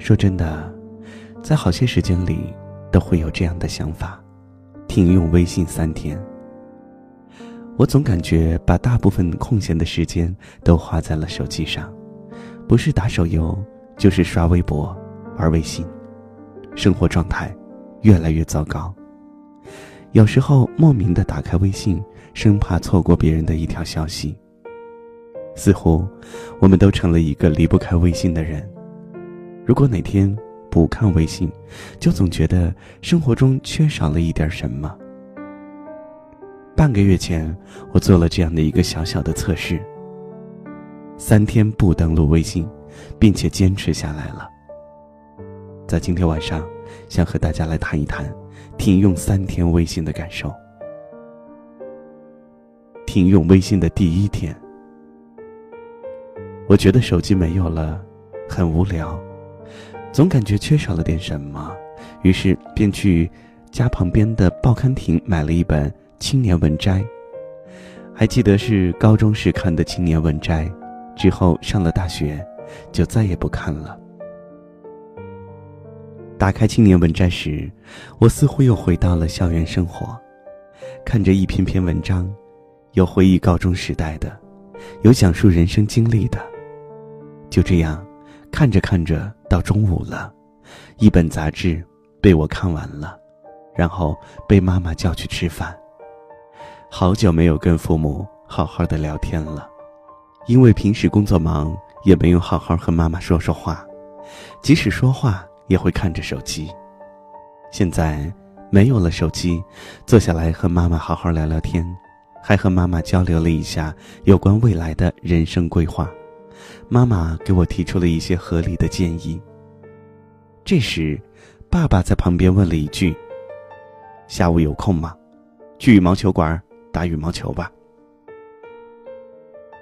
说真的，在好些时间里都会有这样的想法：停用微信三天。我总感觉把大部分空闲的时间都花在了手机上，不是打手游，就是刷微博、玩微信，生活状态越来越糟糕。有时候莫名的打开微信，生怕错过别人的一条消息。似乎我们都成了一个离不开微信的人。如果哪天不看微信，就总觉得生活中缺少了一点什么。半个月前，我做了这样的一个小小的测试：三天不登录微信，并且坚持下来了。在今天晚上，想和大家来谈一谈。停用三天微信的感受。停用微信的第一天，我觉得手机没有了，很无聊，总感觉缺少了点什么，于是便去家旁边的报刊亭买了一本《青年文摘》。还记得是高中时看的《青年文摘》，之后上了大学，就再也不看了。打开《青年文摘》时，我似乎又回到了校园生活，看着一篇篇文章，有回忆高中时代的，有讲述人生经历的。就这样，看着看着到中午了，一本杂志被我看完了，然后被妈妈叫去吃饭。好久没有跟父母好好的聊天了，因为平时工作忙，也没有好好和妈妈说说话，即使说话。也会看着手机。现在没有了手机，坐下来和妈妈好好聊聊天，还和妈妈交流了一下有关未来的人生规划。妈妈给我提出了一些合理的建议。这时，爸爸在旁边问了一句：“下午有空吗？去羽毛球馆打羽毛球吧。”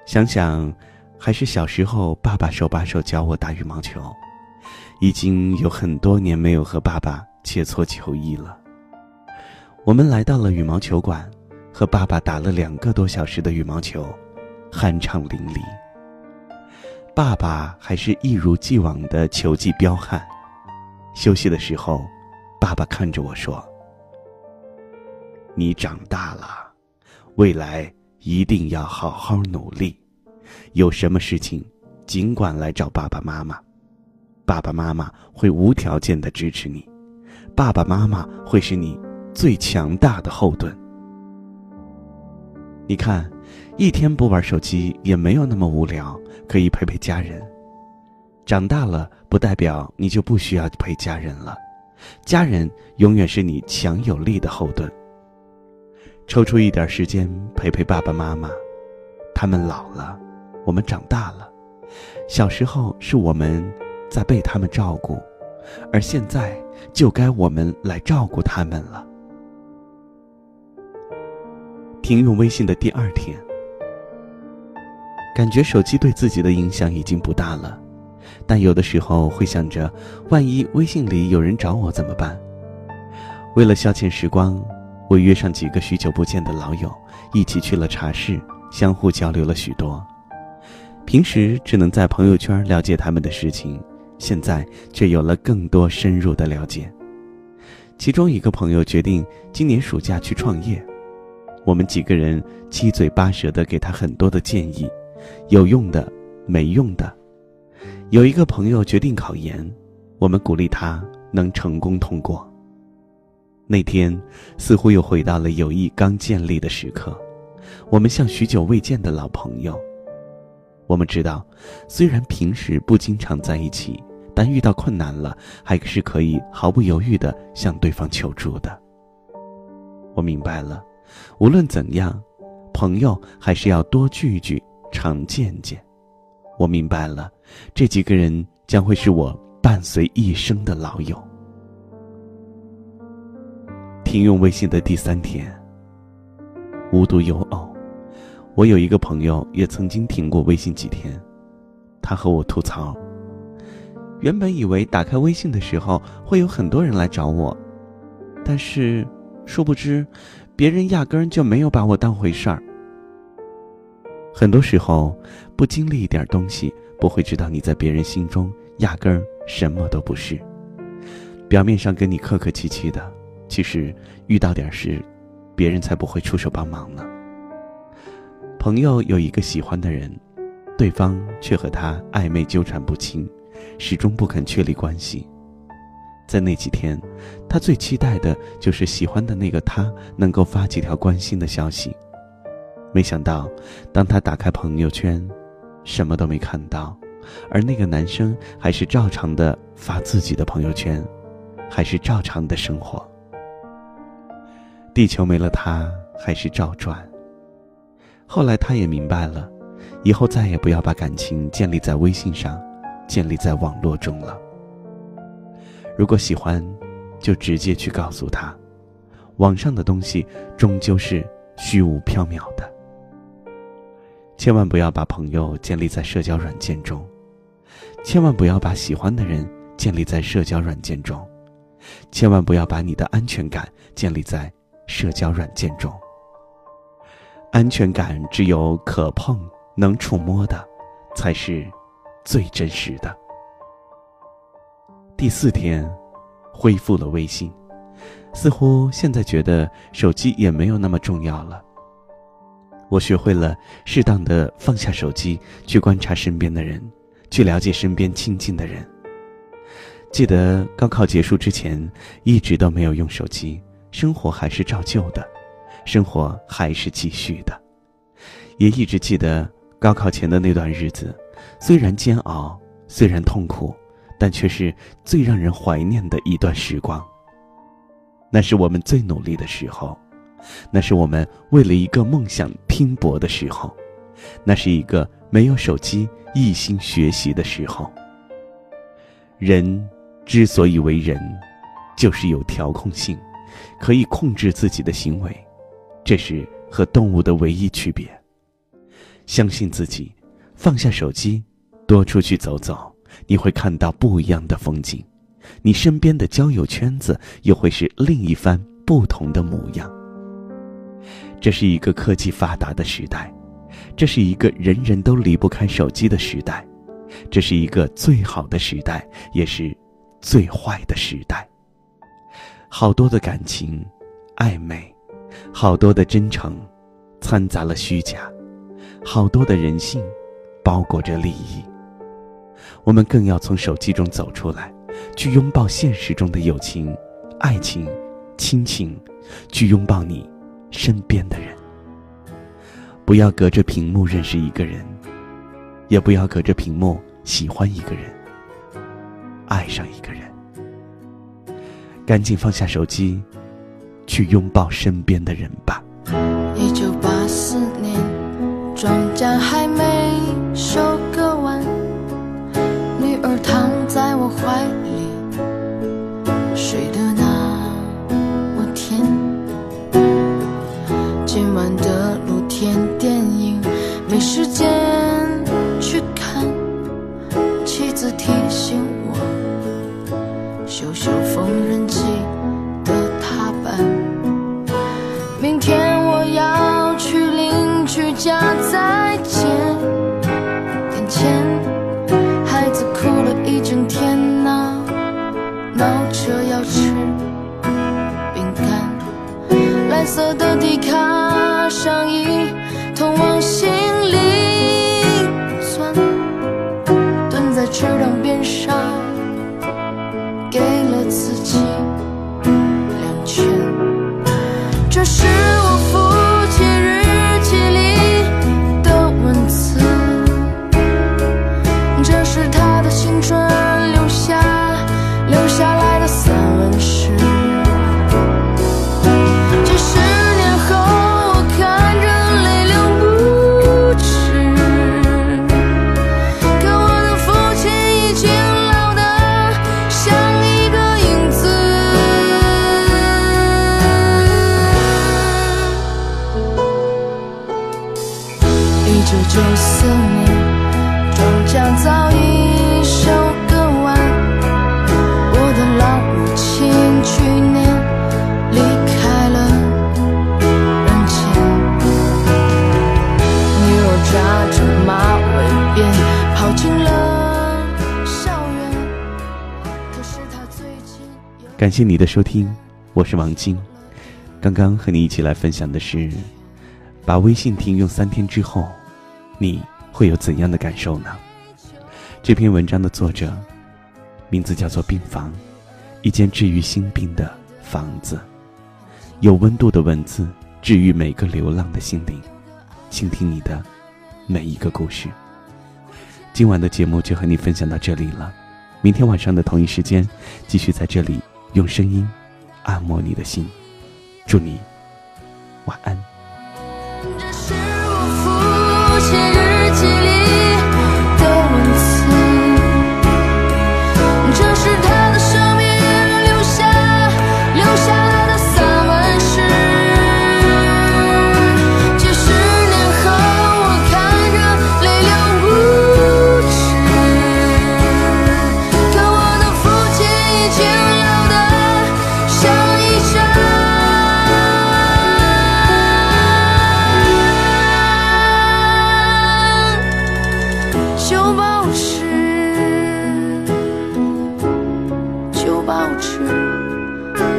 想想，还是小时候爸爸手把手教我打羽毛球。已经有很多年没有和爸爸切磋球艺了。我们来到了羽毛球馆，和爸爸打了两个多小时的羽毛球，酣畅淋漓。爸爸还是一如既往的球技彪悍。休息的时候，爸爸看着我说：“你长大了，未来一定要好好努力，有什么事情，尽管来找爸爸妈妈。”爸爸妈妈会无条件的支持你，爸爸妈妈会是你最强大的后盾。你看，一天不玩手机也没有那么无聊，可以陪陪家人。长大了不代表你就不需要陪家人了，家人永远是你强有力的后盾。抽出一点时间陪陪爸爸妈妈，他们老了，我们长大了。小时候是我们。在被他们照顾，而现在就该我们来照顾他们了。停用微信的第二天，感觉手机对自己的影响已经不大了，但有的时候会想着，万一微信里有人找我怎么办？为了消遣时光，我约上几个许久不见的老友，一起去了茶室，相互交流了许多。平时只能在朋友圈了解他们的事情。现在却有了更多深入的了解。其中一个朋友决定今年暑假去创业，我们几个人七嘴八舌的给他很多的建议，有用的，没用的。有一个朋友决定考研，我们鼓励他能成功通过。那天似乎又回到了友谊刚建立的时刻，我们像许久未见的老朋友。我们知道，虽然平时不经常在一起。但遇到困难了，还是可以毫不犹豫的向对方求助的。我明白了，无论怎样，朋友还是要多聚聚，常见见。我明白了，这几个人将会是我伴随一生的老友。停用微信的第三天，无独有偶，我有一个朋友也曾经停过微信几天，他和我吐槽。原本以为打开微信的时候会有很多人来找我，但是殊不知，别人压根就没有把我当回事儿。很多时候，不经历一点东西，不会知道你在别人心中压根儿什么都不是。表面上跟你客客气气的，其实遇到点事，别人才不会出手帮忙呢。朋友有一个喜欢的人，对方却和他暧昧纠缠不清，始终不肯确立关系。在那几天，他最期待的就是喜欢的那个他能够发几条关心的消息。没想到，当他打开朋友圈，什么都没看到，而那个男生还是照常的发自己的朋友圈，还是照常的生活。地球没了他，还是照转。后来他也明白了，以后再也不要把感情建立在微信上，建立在网络中了。如果喜欢，就直接去告诉他，网上的东西终究是虚无缥缈的。千万不要把朋友建立在社交软件中，千万不要把喜欢的人建立在社交软件中，千万不要把你的安全感建立在社交软件中。安全感只有可碰、能触摸的，才是最真实的。第四天，恢复了微信，似乎现在觉得手机也没有那么重要了。我学会了适当的放下手机，去观察身边的人，去了解身边亲近的人。记得高考结束之前，一直都没有用手机，生活还是照旧的，生活还是继续的。也一直记得高考前的那段日子，虽然煎熬，虽然痛苦。但却是最让人怀念的一段时光。那是我们最努力的时候，那是我们为了一个梦想拼搏的时候，那是一个没有手机一心学习的时候。人之所以为人，就是有调控性，可以控制自己的行为，这是和动物的唯一区别。相信自己，放下手机，多出去走走。你会看到不一样的风景，你身边的交友圈子又会是另一番不同的模样。这是一个科技发达的时代，这是一个人人都离不开手机的时代，这是一个最好的时代，也是最坏的时代。好多的感情暧昧，好多的真诚掺杂了虚假，好多的人性包裹着利益。我们更要从手机中走出来，去拥抱现实中的友情、爱情、亲情，去拥抱你身边的人。不要隔着屏幕认识一个人，也不要隔着屏幕喜欢一个人、爱上一个人。赶紧放下手机，去拥抱身边的人吧。一九八四年，庄稼还今晚的露天电影。没时间感谢你的收听，我是王晶。刚刚和你一起来分享的是，把微信停用三天之后，你会有怎样的感受呢？这篇文章的作者名字叫做病房，一间治愈心病的房子，有温度的文字治愈每个流浪的心灵，倾听你的每一个故事。今晚的节目就和你分享到这里了，明天晚上的同一时间，继续在这里用声音按摩你的心。祝你晚安。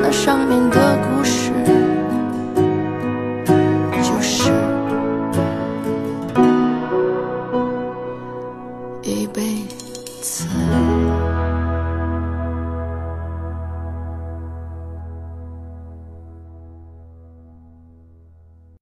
那上面的故事。